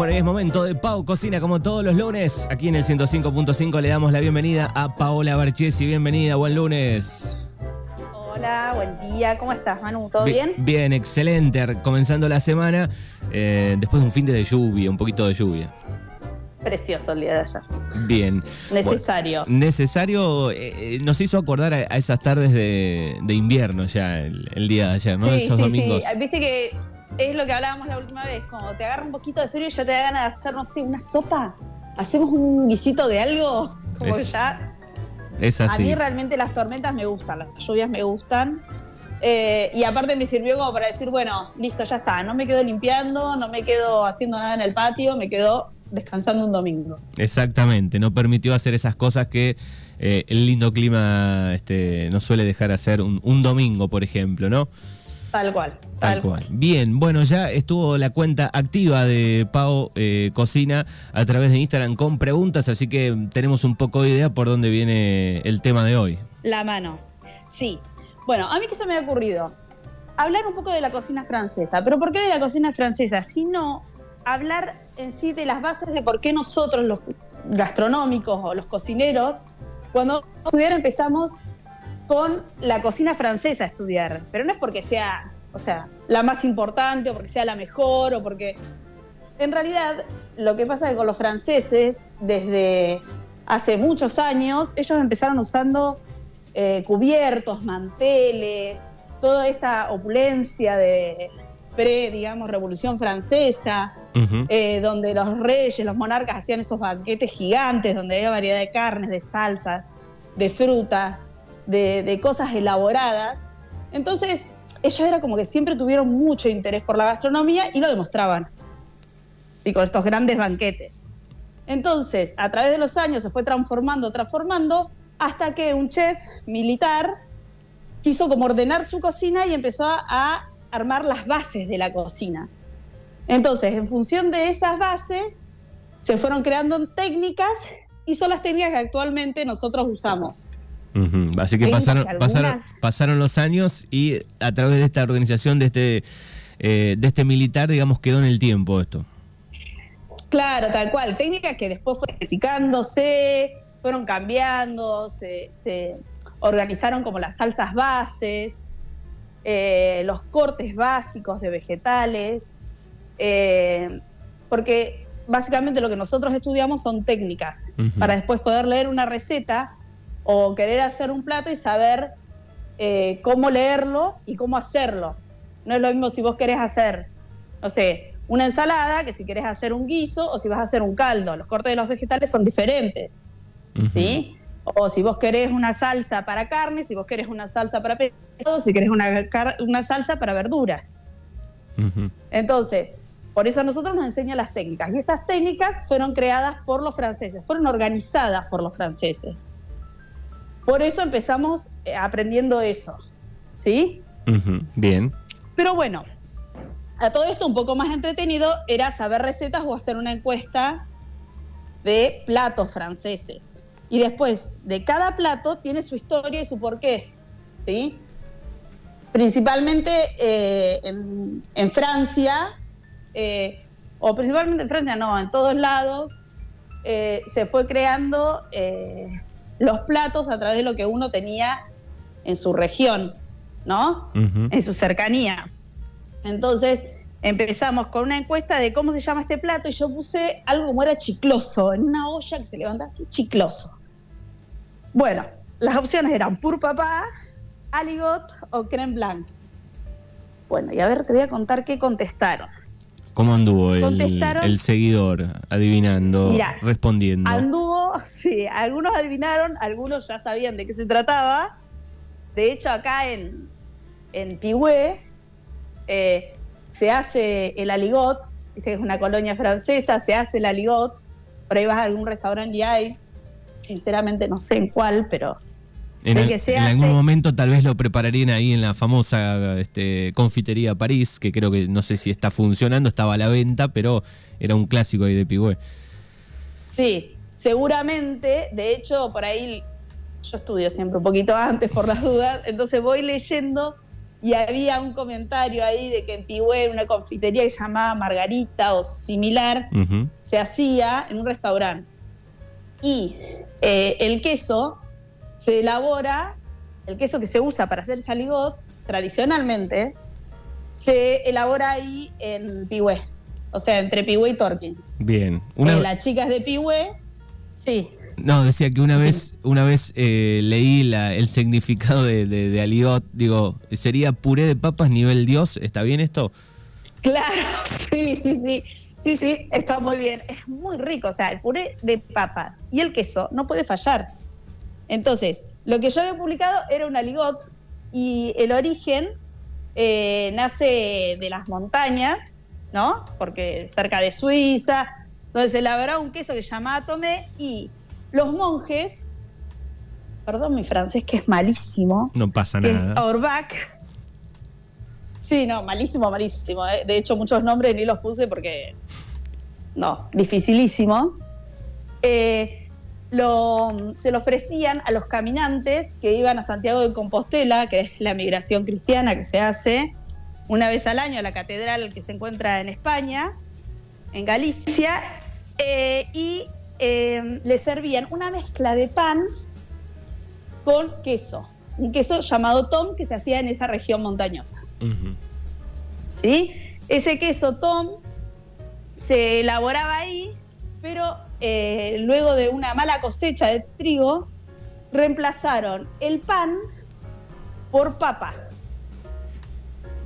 Bueno, y es momento de Pau Cocina como todos los lunes. Aquí en el 105.5 le damos la bienvenida a Paola Barchesi. Bienvenida, buen lunes. Hola, buen día. ¿Cómo estás, Manu? ¿Todo bien? Bien, excelente. Comenzando la semana eh, después de un fin de lluvia, un poquito de lluvia. Precioso el día de ayer. Bien. Necesario. necesario, eh, eh, nos hizo acordar a, esas tardes de, invierno ya, el, día de ayer, ¿no? Sí, Esos sí, domingos. Sí. Viste que es lo que hablábamos la última vez, como te agarra un poquito de frío y ya te da ganas de hacer, no sé, una sopa. Hacemos un guisito de algo, como que ya. Es así. A mí realmente las tormentas me gustan, las lluvias me gustan. Eh, y aparte me sirvió como para decir, bueno, listo, ya está, no me quedo limpiando, no me quedo haciendo nada en el patio, me quedo descansando un domingo. Exactamente, no permitió hacer esas cosas que eh, el lindo clima este, no suele dejar hacer un, un domingo, por ejemplo, ¿no? Tal cual. Tal, cual. Bien, bueno, ya estuvo la cuenta activa de Pau eh, Cocina a través de Instagram con preguntas, así que tenemos un poco de idea por dónde viene el tema de hoy. La mano. Sí. Bueno, a mí que se me ha ocurrido hablar un poco de la cocina francesa. ¿Pero por qué de la cocina francesa? Sino hablar en sí de las bases de por qué nosotros, los gastronómicos o los cocineros, cuando estudiar empezamos con la cocina francesa a estudiar, pero no es porque sea, o sea, la más importante o porque sea la mejor o porque en realidad lo que pasa es que con los franceses desde hace muchos años ellos empezaron usando eh, cubiertos, manteles, toda esta opulencia de pre, digamos, Revolución Francesa, eh, donde los reyes, los monarcas hacían esos banquetes gigantes, donde había variedad de carnes, de salsas, de frutas, de, cosas elaboradas. Entonces, ellos era como que siempre tuvieron mucho interés por la gastronomía y lo demostraban, ¿sí? con estos grandes banquetes. Entonces, a través de los años se fue transformando, transformando, hasta que un chef militar quiso como ordenar su cocina y empezó a armar las bases de la cocina. Entonces, en función de esas bases, se fueron creando técnicas y son las técnicas que actualmente nosotros usamos. Así que pasaron, pasaron, los años y a través de esta organización, de este, eh, de este militar, digamos, quedó en el tiempo esto. Claro, tal cual. Técnicas que después fueron modificándose, fueron cambiando, se, organizaron como las salsas bases, eh, los cortes básicos de vegetales, eh, porque básicamente lo que nosotros estudiamos son técnicas para después poder leer una receta o querer hacer un plato y saber eh, cómo leerlo y cómo hacerlo. No es lo mismo si vos querés hacer, no sé, una ensalada que si querés hacer un guiso o si vas a hacer un caldo. Los cortes de los vegetales son diferentes, ¿sí? O si vos querés una salsa para carne, si vos querés una salsa para pescado, si querés una, una salsa para verduras. Entonces, por eso a nosotros nos enseñan las técnicas. Y estas técnicas fueron creadas por los franceses, fueron organizadas por los franceses. Por eso empezamos eh, aprendiendo eso, ¿sí? Bien. Pero bueno, a todo esto un poco más entretenido era saber recetas o hacer una encuesta de platos franceses. Y después de cada plato tiene su historia y su porqué, ¿sí? Principalmente eh, en, Francia, eh, o principalmente en Francia, no, en todos lados, se fue creando los platos a través de lo que uno tenía en su región, ¿no? En su cercanía. Entonces empezamos con una encuesta de cómo se llama este plato y yo puse algo como era chicloso, en una olla que se levantaba así, chicloso. Bueno, las opciones eran pur papá, aligot o creme blanc. Bueno, y a ver, te voy a contar qué contestaron. ¿Cómo anduvo el, seguidor adivinando, respondiendo? Anduvo, sí, algunos adivinaron, algunos ya sabían de qué se trataba. De hecho, acá en, en Pigüé eh, se hace el aligot, que es una colonia francesa, se hace el aligot. Por ahí vas a algún restaurante y hay, sinceramente no sé en cuál, pero en, algún momento tal vez lo prepararían ahí en la famosa este, confitería París, que creo que no sé si está funcionando, estaba a la venta, pero era un clásico ahí de Pigüé. Sí, seguramente, de hecho, por ahí yo estudio siempre un poquito antes por las dudas, entonces voy leyendo y había un comentario ahí de que en Pihue, una confitería que se llamaba Margarita o similar, se hacía en un restaurante. Y eh, el queso se elabora, el queso que se usa para hacer saligot, tradicionalmente, se elabora ahí en Pihue. O sea, entre Pihue y Torkins. Bien. Una, Eh, las chicas de Pihue, sí, No, decía que una vez, una vez eh, leí la- el significado de, de, de aligot. Digo, ¿sería puré de papas nivel Dios? ¿Está bien esto? Claro, sí, sí, sí. Sí, sí, está muy bien. Es muy rico. O sea, el puré de papa y el queso no puede fallar. Entonces, lo que yo había publicado era un aligot y el origen eh, nace de las montañas, ¿no? Porque cerca de Suiza, donde se elaboraba un queso que se llamaba tomé y los monjes, perdón mi francés que es malísimo, No pasa que es nada. Auerbach. Sí, no, malísimo, malísimo. eh. De hecho, muchos nombres ni los puse porque. No, dificilísimo. Eh, lo- se lo ofrecían a los caminantes que iban a Santiago de Compostela, que es la migración cristiana que se hace una vez al año a la catedral que se encuentra en España, en Galicia, eh, y eh, le servían una mezcla de pan con queso, un queso llamado tom que se hacía en esa región montañosa. ¿sí? Ese queso tom se elaboraba ahí, pero eh, luego de una mala cosecha de trigo, reemplazaron el pan por papa.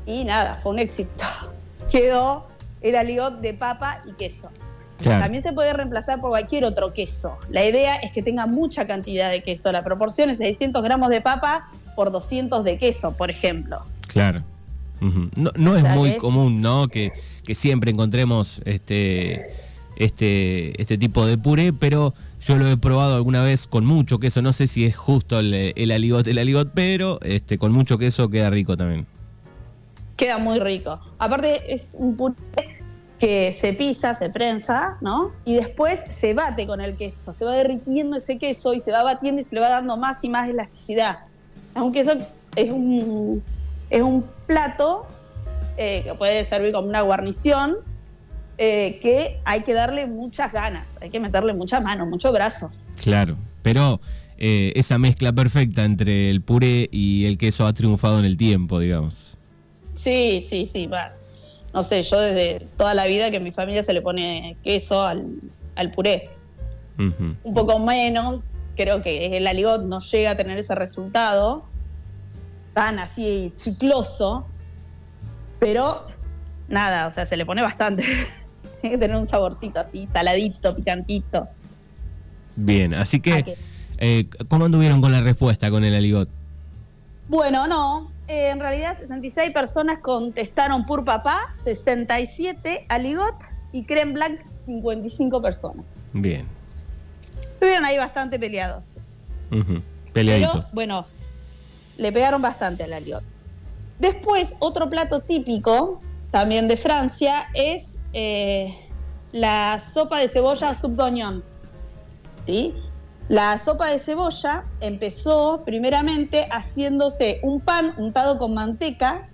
Y nada, fue un éxito. Quedó el aligot de papa y queso. Claro. También se puede reemplazar por cualquier otro queso. La idea es que tenga mucha cantidad de queso. La proporción es 600 gramos de papa por 200 de queso, por ejemplo. Claro. No, no es muy común, ¿no? Que, que siempre encontremos este, este, este tipo de puré, pero yo lo he probado alguna vez con mucho queso. No sé si es justo el, el aligot, el aligot, pero este, con mucho queso queda rico también. Queda muy rico. Aparte es un puré que se pisa, se prensa, ¿no? Y después se bate con el queso. Se va derritiendo ese queso y se va batiendo y se le va dando más y más elasticidad. Es un queso, es un, es un plato eh, que puede servir como una guarnición eh, que hay que darle muchas ganas, hay que meterle mucha mano, mucho brazo. Claro. Pero eh, esa mezcla perfecta entre el puré y el queso ha triunfado en el tiempo, digamos. Sí, sí, sí. va. No sé, yo desde toda la vida que en mi familia se le pone queso al, al puré. Un poco menos, creo que el aligot no llega a tener ese resultado tan así chicloso, pero nada, o sea, se le pone bastante. Tiene que tener un saborcito así, saladito, picantito. Bien, así que, eh, ¿cómo anduvieron con la respuesta con el aligot? Bueno, no. eh, en realidad 66 personas contestaron por papá, 67 aligot y creme blanc 55 personas. Bien. Estuvieron ahí bastante peleados. Peleadito. Pero bueno, le pegaron bastante al aligot. Después, otro plato típico, también de Francia, es eh, la sopa de cebolla d'oignon. ¿Sí? La sopa de cebolla empezó primeramente haciéndose un pan untado con manteca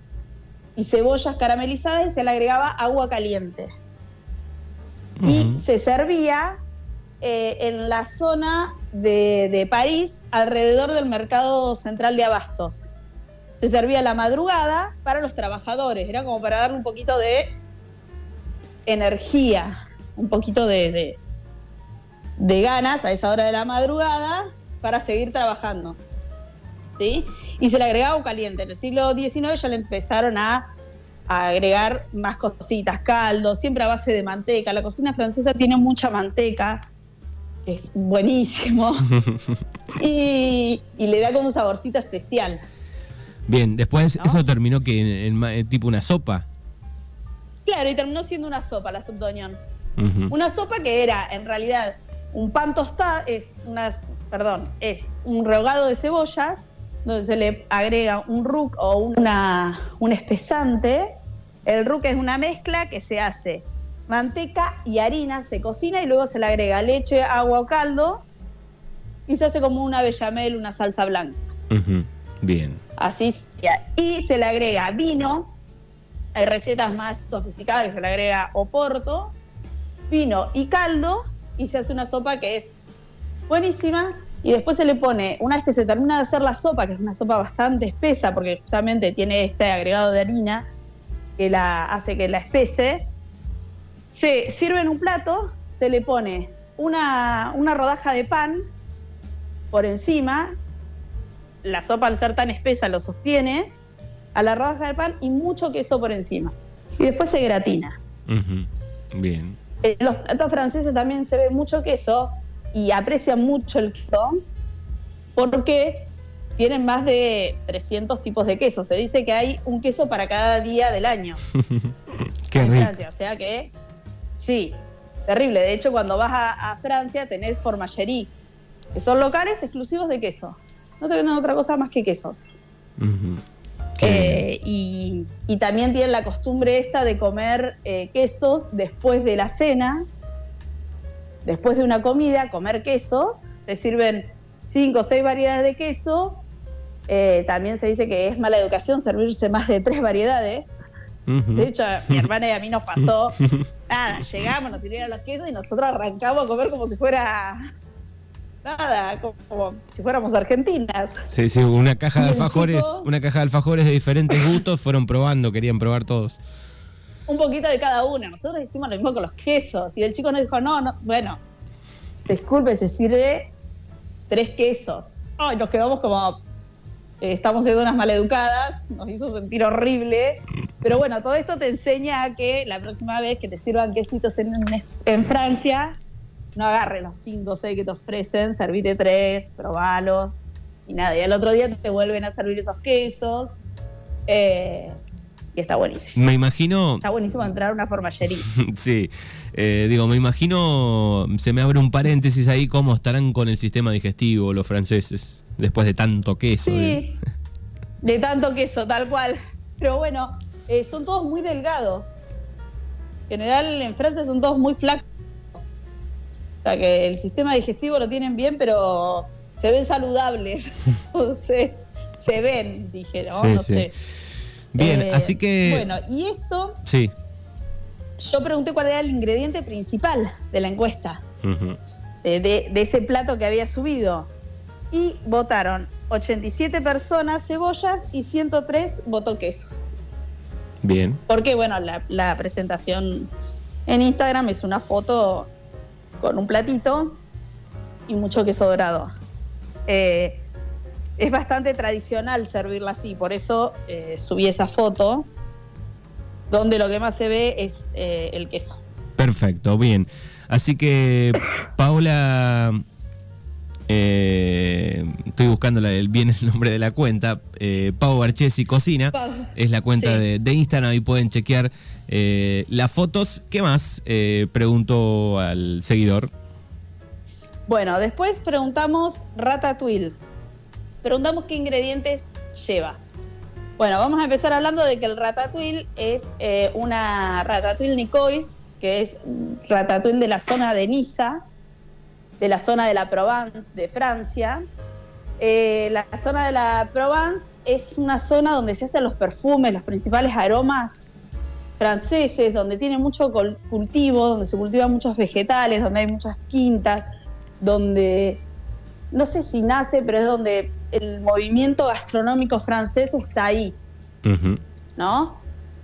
y cebollas caramelizadas y se le agregaba agua caliente. Y se servía eh, en la zona de, de París, alrededor del mercado central de abastos. Se servía la madrugada para los trabajadores, era como para darle un poquito de energía, un poquito de, de- de ganas a esa hora de la madrugada para seguir trabajando. ¿Sí? Y se le agregaba agua caliente. En el siglo XIX ya le empezaron a, a agregar más cositas, caldo, siempre a base de manteca. La cocina francesa tiene mucha manteca, es buenísimo, y, y le da como un saborcito especial. Bien, después ¿No? eso terminó que en, en tipo una sopa. Claro, y terminó siendo una sopa, la subdoñón. Ujú. Una sopa que era, en realidad, un pan tostado, es una, perdón, es un rehogado de cebollas, donde se le agrega un roux o una, un espesante. El roux es una mezcla que se hace manteca y harina, se cocina y luego se le agrega leche, agua o caldo y se hace como una bechamel, una salsa blanca. Ujú. Bien. Así Y se le agrega vino. Hay recetas más sofisticadas que se le agrega oporto, vino y caldo. Y se hace una sopa que es buenísima. Y después se le pone, una vez que se termina de hacer la sopa, que es una sopa bastante espesa, porque justamente tiene este agregado de harina que la hace que la espese, se sirve en un plato, se le pone una, una rodaja de pan por encima, la sopa al ser tan espesa lo sostiene, a la rodaja de pan y mucho queso por encima. Y después se gratina. Bien. En los platos franceses también se ve mucho queso y aprecian mucho el queso porque tienen más de 300 tipos de queso. Se dice que hay un queso para cada día del año. Qué en Francia, o sea que sí, terrible. De hecho, cuando vas a, Francia tenés formagerie, que son locales exclusivos de queso. No te venden otra cosa más que quesos. Eh, y, también tienen la costumbre esta de comer eh, quesos después de la cena, después de una comida, comer quesos. Te sirven cinco o seis variedades de queso. Eh, también se dice que es mala educación servirse más de tres variedades. De hecho, mi hermana y a mí nos pasó. Nada, llegamos, nos sirvieron los quesos y nosotros arrancamos a comer como si fuera. Nada, como, si fuéramos argentinas. Sí, sí, una caja de alfajores, una caja de alfajores de diferentes gustos fueron probando, querían probar todos. Un poquito de cada una. Nosotros hicimos lo mismo con los quesos. Y el chico nos dijo, no, no, bueno, disculpe, se sirve tres quesos. Ay, nos quedamos como, eh, estamos siendo unas maleducadas, nos hizo sentir horrible. Pero bueno, todo esto te enseña a que la próxima vez que te sirvan quesitos en, en Francia, no agarres los cinco o seis que te ofrecen, servite tres, probalos y nada. Y al otro día te vuelven a servir esos quesos. Eh, y está buenísimo. Me imagino. Está buenísimo entrar a una formallería. sí. Eh, digo, me imagino, se me abre un paréntesis ahí, cómo estarán con el sistema digestivo los franceses, después de tanto queso. Sí, de, tanto queso, tal cual. Pero bueno, eh, son todos muy delgados. En general, en Francia son todos muy flacos. O sea que el sistema digestivo lo tienen bien, pero se ven saludables. o se ven, dije, ¿no? no sé. Bien, eh, así que. Bueno, y esto. Sí. Yo pregunté cuál era el ingrediente principal de la encuesta, de, ese plato que había subido. Y votaron 87 personas cebollas y 103 votó quesos. Bien. Porque, bueno, la, presentación en Instagram es una foto con un platito y mucho queso dorado. Eh, es bastante tradicional servirla así, por eso eh, subí esa foto, donde lo que más se ve es eh, el queso. Perfecto, bien. Así que, Paula, eh, estoy buscando el, bien el nombre de la cuenta, Pau Barchesi Cocina, es la cuenta de, de, Instagram, ahí pueden chequear las fotos. ¿Qué más? preguntó al seguidor. Bueno, después preguntamos Ratatouille preguntamos qué ingredientes lleva. Bueno, vamos a empezar hablando de que el ratatouille es eh, una ratatouille Nicois, que es ratatouille de la zona de Niza, de la zona de la Provence de Francia. Eh, la zona de la Provence es una zona donde se hacen los perfumes, los principales aromas franceses, donde tiene mucho cultivo, donde se cultivan muchos vegetales, donde hay muchas quintas, donde no sé si nace, pero es donde el movimiento gastronómico francés está ahí, ¿no?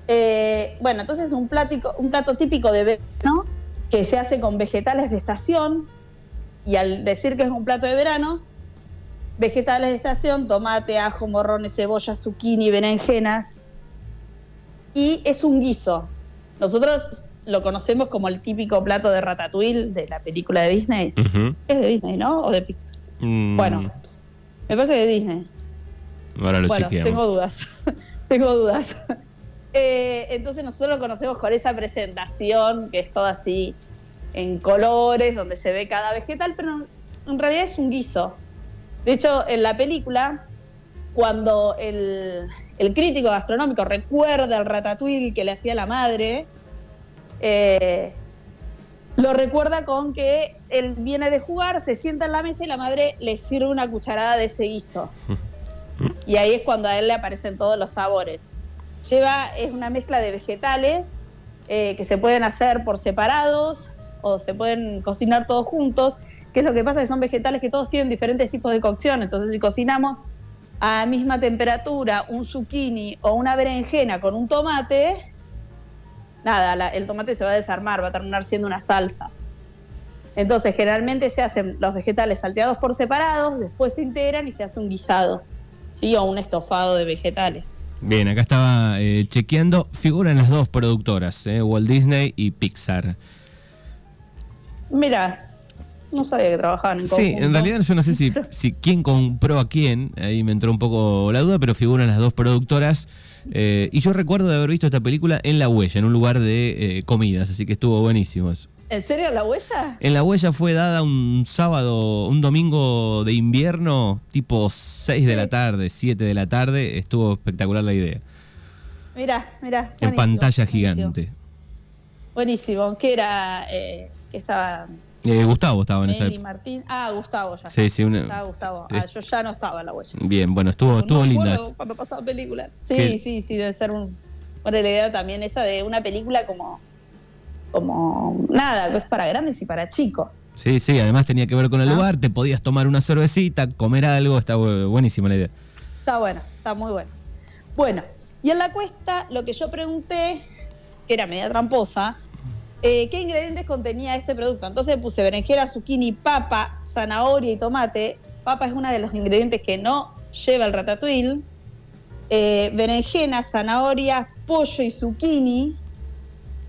Eh, bueno, entonces un, plático, un plato típico de verano que se hace con vegetales de estación y al decir que es un plato de verano, vegetales de estación, tomate, ajo, morrones, cebolla, zucchini, berenjenas y es un guiso. Nosotros lo conocemos como el típico plato de ratatouille de la película de Disney. Es de Disney, ¿no? O de Pixar. Mm. Bueno, me parece de Disney. Ahora lo bueno, tengo dudas. tengo dudas. Eh, entonces nosotros lo conocemos con esa presentación que es toda así en colores, donde se ve cada vegetal, pero en realidad es un guiso. De hecho, en la película, cuando el, crítico gastronómico recuerda el ratatouille que le hacía la madre, eh, lo recuerda con que él viene de jugar, se sienta en la mesa y la madre le sirve una cucharada de ese guiso. Y ahí es cuando a él le aparecen todos los sabores. Lleva, es una mezcla de vegetales eh, que se pueden hacer por separados o se pueden cocinar todos juntos. ¿Qué es lo que pasa? Que son vegetales que todos tienen diferentes tipos de cocción. Entonces, si cocinamos a misma temperatura un zucchini o una berenjena con un tomate, nada, el tomate se va a desarmar, va a terminar siendo una salsa. Entonces, generalmente se hacen los vegetales salteados por separados, después se integran y se hace un guisado, ¿sí? O un estofado de vegetales. Bien, acá estaba eh, chequeando, figuran las dos productoras, eh, Walt Disney y Pixar. Mira, no sabía que trabajaban en conjunto. Sí, en realidad yo no sé si, si quién compró a quién, ahí me entró un poco la duda, pero figuran las dos productoras. Eh, y yo recuerdo de haber visto esta película en La Huella, en un lugar de eh, comidas, así que estuvo buenísimo eso. ¿En serio La Huella? En La Huella fue dada un sábado, un domingo de invierno, tipo 6 de la tarde, 7 de la tarde. Estuvo espectacular la idea. Mira, mira. En pantalla gigante. Buenísimo. ¿Qué era? Eh, que estaba eh, Gustavo estaba en esa. Martín. Ah, Gustavo ya. Sí, sí, una... Estaba Gustavo. Ah, yo ya no estaba en la huella. Bien, bueno, estuvo, estuvo linda. Cuando pasaba película. Sí, sí, sí, debe ser un. Bueno, la idea también esa de una película como. Como nada, es para grandes y para chicos. Sí, sí, además tenía que ver con el ah. lugar, te podías tomar una cervecita, comer algo, está buenísima la idea. Está bueno, está muy bueno. Bueno, y en la cuesta lo que yo pregunté, que era media tramposa, eh, qué ingredientes contenía este producto. Entonces puse berenjena, zucchini, papa, zanahoria y tomate. Papa es uno de los ingredientes que no lleva el ratatouille. Eh, berenjena, zanahoria, pollo y zucchini.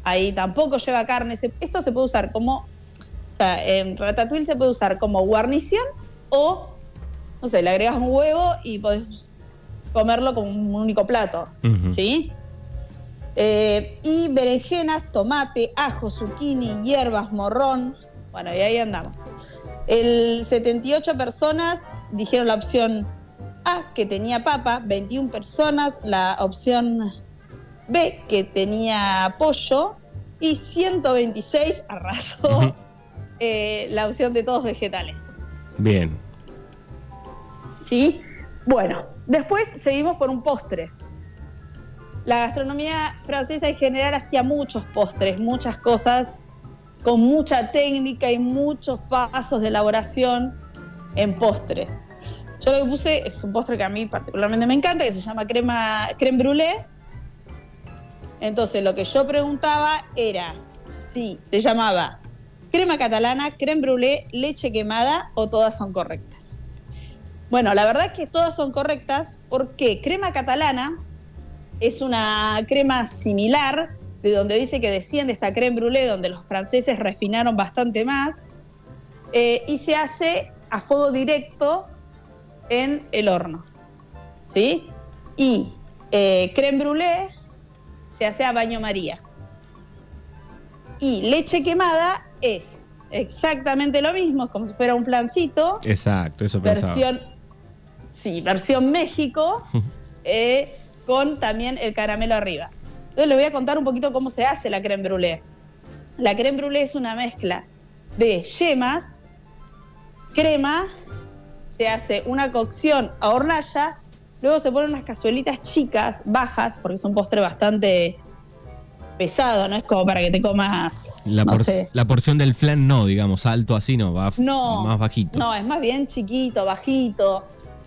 Ahí tampoco lleva carne. Esto se puede usar como, o sea, en ratatouille se puede usar como guarnición o, no sé, le agregas un huevo y podés comerlo como un único plato, ¿sí? Eh, y berenjenas, tomate, ajo, zucchini, hierbas, morrón. Bueno, y ahí andamos. El 78 personas dijeron la opción A, que tenía papa, 21 personas la opción B, que tenía pollo, y 126 arrasó eh, la opción de todos vegetales. Bien. ¿Sí? Bueno, después seguimos por un postre. La gastronomía francesa en general hacía muchos postres, muchas cosas, con mucha técnica y muchos pasos de elaboración en postres. Yo lo que puse es un postre que a mí particularmente me encanta, que se llama crema, creme brûlée. Entonces lo que yo preguntaba era si se llamaba crema catalana, creme brûlée, leche quemada o todas son correctas. Bueno, la verdad es que todas son correctas porque crema catalana es una crema similar, de donde dice que desciende esta creme brûlée, donde los franceses refinaron bastante más, eh, y se hace a fuego directo en el horno. ¿Sí? Y eh, creme brûlée se hace a baño María. Y leche quemada es exactamente lo mismo, es como si fuera un flancito. Exacto, eso versión, Sí, versión México. eh, con también el caramelo arriba. Entonces les voy a contar un poquito cómo se hace la creme brûlée. La creme brûlée es una mezcla de yemas, crema, se hace una cocción a hornalla, luego se ponen unas cazuelitas chicas, bajas, porque es un postre bastante pesado, no es como para que te comas. La, la porción del flan no, digamos, alto así no, va no, más bajito. No, es más bien chiquito, bajito,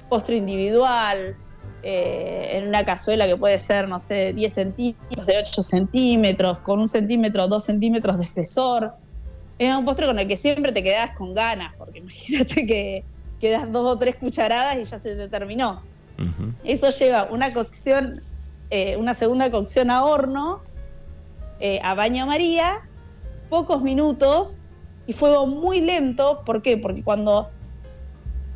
postre individual. Eh, en una cazuela que puede ser, no sé, 10 centímetros, de 8 centímetros, con un centímetro, dos centímetros de espesor. Es un postre con el que siempre te quedas con ganas, porque imagínate que quedas dos o tres cucharadas y ya se te terminó. Eso lleva una cocción, eh, una segunda cocción a horno, eh, a baño María, pocos minutos y fuego muy lento. ¿Por qué? Porque cuando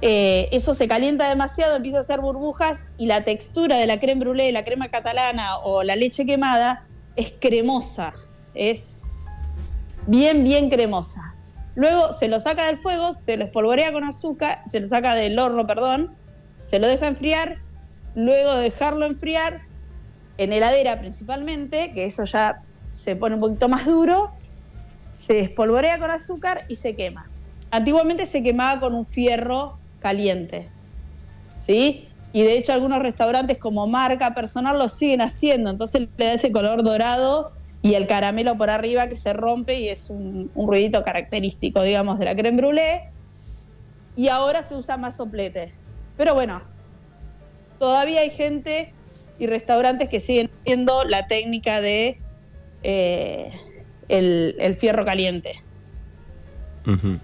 eh, eso se calienta demasiado, empieza a hacer burbujas y la textura de la creme brûlée, la crema catalana o la leche quemada es cremosa, es bien, bien cremosa. Luego se lo saca del fuego, se lo espolvorea con azúcar, se lo saca del horno, perdón, se lo deja enfriar, luego de dejarlo enfriar, en heladera principalmente, que eso ya se pone un poquito más duro, se espolvorea con azúcar y se quema. Antiguamente se quemaba con un fierro caliente. ¿Sí? y de hecho algunos restaurantes como marca personal lo siguen haciendo, entonces le da ese color dorado y el caramelo por arriba que se rompe y es un, ruidito característico, digamos, de la creme brûlée. Y ahora se usa más soplete. Pero bueno, todavía hay gente y restaurantes que siguen haciendo la técnica de eh, el, fierro caliente.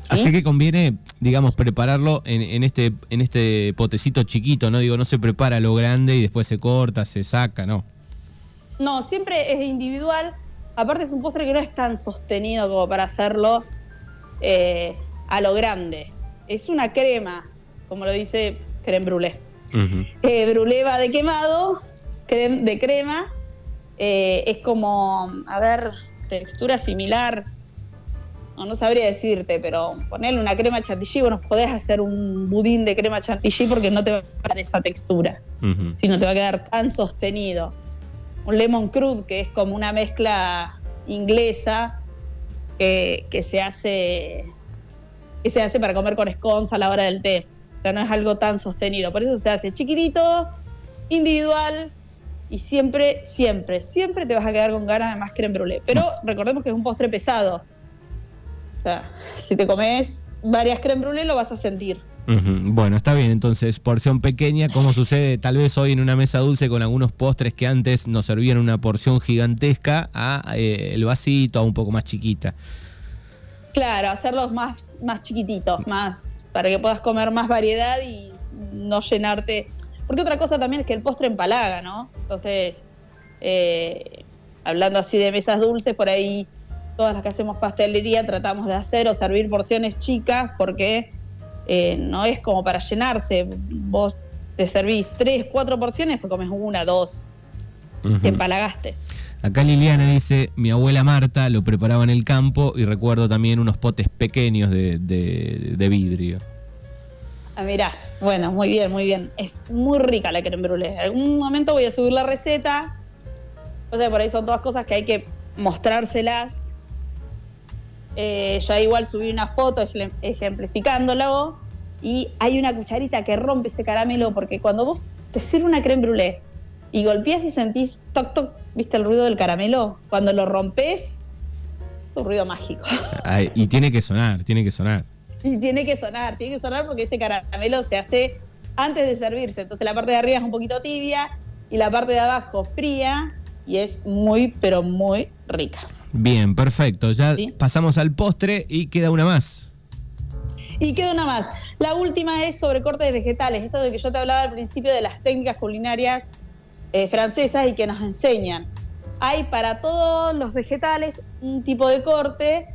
Así que conviene, digamos, prepararlo en, este, en este potecito chiquito, ¿no? Digo, no se prepara lo grande y después se corta, se saca, ¿no? No, siempre es individual. Aparte es un postre que no es tan sostenido como para hacerlo eh, a lo grande. Es una crema, como lo dice creme brûlée. Eh, brûlée va de quemado, creme, de crema. Eh, es como, a ver, textura similar. No, no sabría decirte, pero ponerle una crema chantilly, bueno, podés hacer un budín de crema chantilly porque no te va a dar esa textura, sino te va a quedar tan sostenido un lemon crude, que es como una mezcla inglesa que, se hace que se hace para comer con scones a la hora del té. O sea, no es algo tan sostenido. Por eso se hace chiquitito, individual y siempre, siempre, siempre te vas a quedar con ganas de más creme brûlée. Pero recordemos que es un postre pesado. O sea, si te comes varias creme brûlée lo vas a sentir. Bueno, está bien, entonces, porción pequeña, como sucede tal vez hoy en una mesa dulce con algunos postres que antes nos servían una porción gigantesca a eh, el vasito, a un poco más chiquita. Claro, hacerlos más, más chiquititos, más para que puedas comer más variedad y no llenarte. Porque otra cosa también es que el postre empalaga, ¿no? Entonces, eh, hablando así de mesas dulces, por ahí todas las que hacemos pastelería tratamos de hacer o servir porciones chicas porque eh, no es como para llenarse. Vos te servís tres, cuatro porciones, pues comes una, dos, que empalagaste. Acá Liliana dice, mi abuela Marta lo preparaba en el campo y recuerdo también unos potes pequeños de, vidrio. Ah, mirá, bueno, muy bien, muy bien. Es muy rica la creme brûlée. En algún momento voy a subir la receta. O sea, por ahí son todas cosas que hay que mostrárselas eh, ya igual subí una foto ejemplificándolo y hay una cucharita que rompe ese caramelo porque cuando vos te sirve una creme brûlée y golpeas y sentís toc toc, ¿viste el ruido del caramelo? Cuando lo rompes, es un ruido mágico. y tiene que sonar, tiene que sonar. Y tiene que sonar, tiene que sonar porque ese caramelo se hace antes de servirse. Entonces la parte de arriba es un poquito tibia y la parte de abajo fría y es muy, pero muy rica. Bien, perfecto. Ya pasamos al postre y queda una más. Y queda una más. La última es sobre cortes vegetales. Esto de que yo te hablaba al principio de las técnicas culinarias eh, francesas y que nos enseñan. Hay para todos los vegetales un tipo de corte,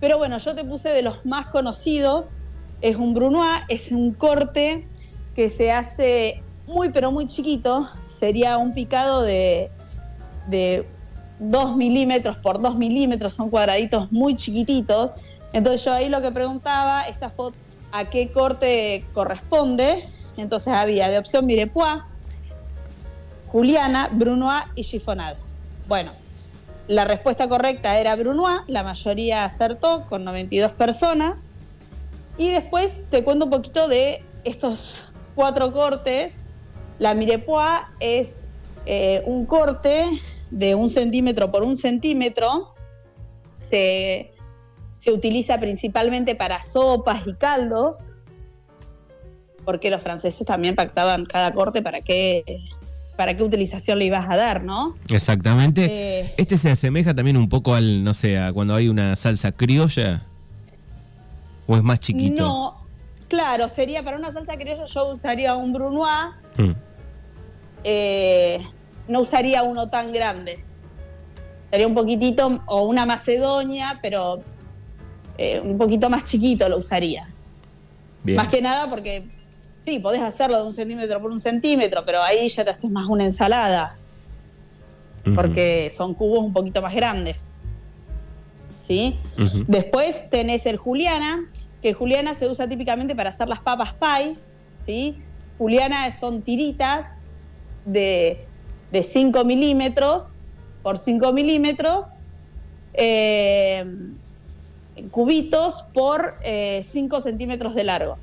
pero bueno, yo te puse de los más conocidos. Es un brunois, es un corte que se hace muy pero muy chiquito. Sería un picado de, de 2 milímetros por 2 milímetros, son cuadraditos muy chiquititos. Entonces yo ahí lo que preguntaba, esta foto, ¿a qué corte corresponde? Entonces había de opción Mirepoix, Juliana, Brunois y Chiffonade. Bueno, la respuesta correcta era Brunois, la mayoría acertó con 92 personas. Y después te cuento un poquito de estos cuatro cortes. La Mirepoix es eh, un corte de un centímetro por un centímetro se, utiliza principalmente para sopas y caldos, porque los franceses también pactaban cada corte para qué, para qué utilización le ibas a dar, ¿no? Exactamente. Eh, este se asemeja también un poco al, no sé, a cuando hay una salsa criolla. ¿O es más chiquito? No, claro, sería para una salsa criolla yo usaría un brunois. Mm. Eh, no usaría uno tan grande. Sería un poquitito, o una macedonia, pero eh, un poquito más chiquito lo usaría. Más que nada porque, sí, podés hacerlo de un centímetro por un centímetro, pero ahí ya te haces más una ensalada. Porque son cubos un poquito más grandes. ¿Sí? Después tenés el juliana, que juliana se usa típicamente para hacer las papas pie, ¿sí? Juliana son tiritas de de 5 milímetros por 5 milímetros, eh, cubitos por 5 eh, centímetros de largo.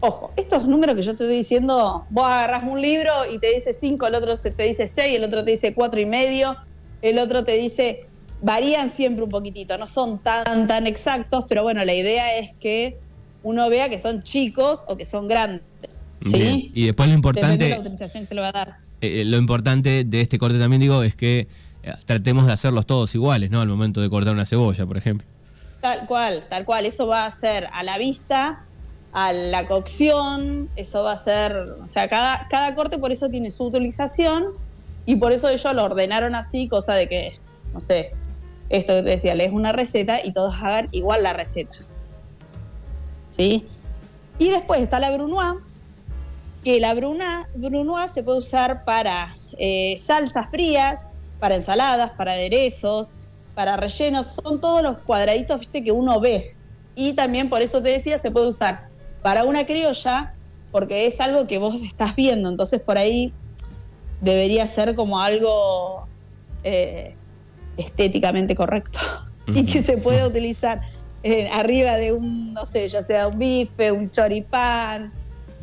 Ojo, estos números que yo te estoy diciendo, vos agarras un libro y te dice 5, el otro te dice 6, el otro te dice cuatro y medio, el otro te dice, varían siempre un poquitito, no son tan, tan exactos, pero bueno, la idea es que uno vea que son chicos o que son grandes. ¿sí? Y después lo importante... la utilización que se le va a dar. Eh, eh, lo importante de este corte también digo es que eh, tratemos de hacerlos todos iguales, ¿no? Al momento de cortar una cebolla, por ejemplo. Tal cual, tal cual. Eso va a ser a la vista, a la cocción, eso va a ser, o sea, cada, cada corte por eso tiene su utilización y por eso ellos lo ordenaron así, cosa de que, no sé, esto que te decía, lees una receta y todos hagan igual la receta. ¿Sí? Y después está la brunoise, que la bruna, brunoise se puede usar para eh, salsas frías, para ensaladas, para aderezos, para rellenos, son todos los cuadraditos ¿viste? que uno ve. Y también por eso te decía, se puede usar para una criolla, porque es algo que vos estás viendo, entonces por ahí debería ser como algo eh, estéticamente correcto y que se pueda utilizar eh, arriba de un, no sé, ya sea un bife, un choripán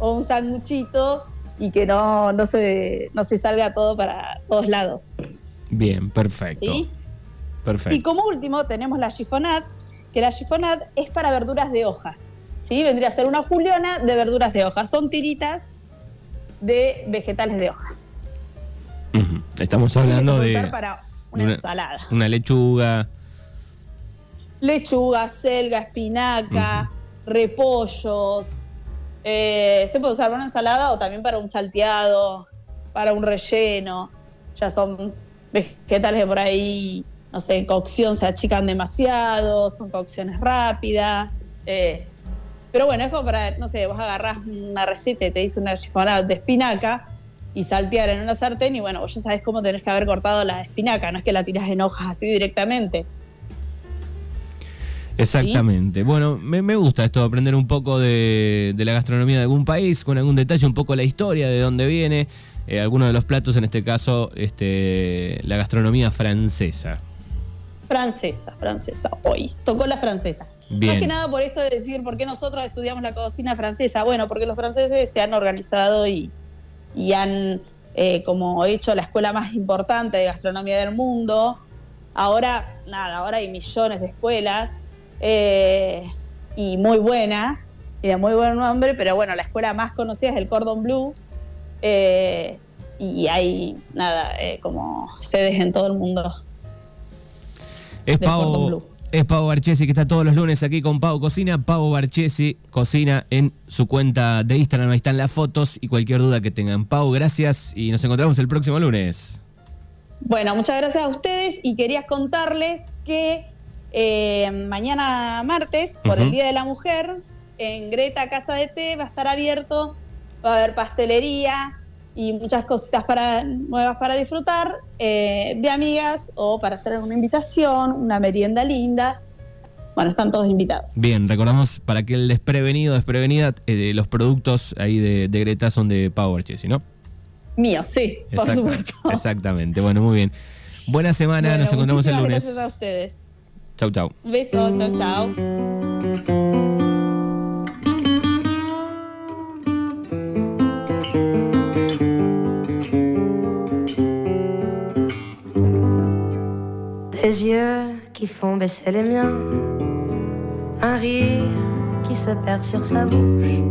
o un sanguchito y que no, no, se, no se salga todo para todos lados. Bien, perfecto. Perfecto. Y como último tenemos la chiffonade, que la chiffonade es para verduras de hojas. ¿sí? Vendría a ser una juliana de verduras de hojas. Son tiritas de vegetales de hoja. Estamos hablando de. Para una, ensalada. Una lechuga. Lechuga, selga, espinaca, repollos. Eh, se puede usar para una ensalada o también para un salteado, para un relleno. Ya son vegetales por ahí, no sé, en cocción se achican demasiado, son cocciones rápidas. Eh, pero bueno, es como para, no sé, vos agarrás una receta y te dice una chiffonada de espinaca y saltear en una sartén y bueno, vos ya sabés cómo tenés que haber cortado la espinaca, no es que la tiras en hojas así directamente. Exactamente. Bueno, me, gusta esto, aprender un poco de, de, la gastronomía de algún país, con algún detalle, un poco la historia, de dónde viene. Eh, algunos de los platos, en este caso, este, la gastronomía francesa. Francesa, francesa, hoy. Tocó la francesa. Más que nada por esto de decir por qué nosotros estudiamos la cocina francesa. Bueno, porque los franceses se han organizado y, han eh, como hecho la escuela más importante de gastronomía del mundo. Ahora, nada, ahora hay millones de escuelas eh, y muy buenas y de muy buen nombre, pero bueno, la escuela más conocida es el Cordon Bleu, eh, y hay, nada, eh, como sedes en todo el mundo. Es Pau, es Pau Barchesi que está todos los lunes aquí con Pau Cocina. Pau Barchesi cocina en su cuenta de Instagram. Ahí están las fotos y cualquier duda que tengan. Pau, gracias y nos encontramos el próximo lunes. Bueno, muchas gracias a ustedes y quería contarles que eh, mañana martes, por el Día de la Mujer, en Greta Casa de Té va a estar abierto va a haber pastelería y muchas cositas para, nuevas para disfrutar eh, de amigas o para hacer una invitación, una merienda linda. Bueno, están todos invitados. Bien, recordamos para que el desprevenido, desprevenida, eh, los productos ahí de, Greta son de Power Chessy, ¿no? Mío, sí, por supuesto. Exactamente, bueno, muy bien. Buena semana, nos encontramos el lunes. Gracias a ustedes. Un beso, chau, chau. Des yeux qui font baisser les miens, un rire qui se perd sur sa bouche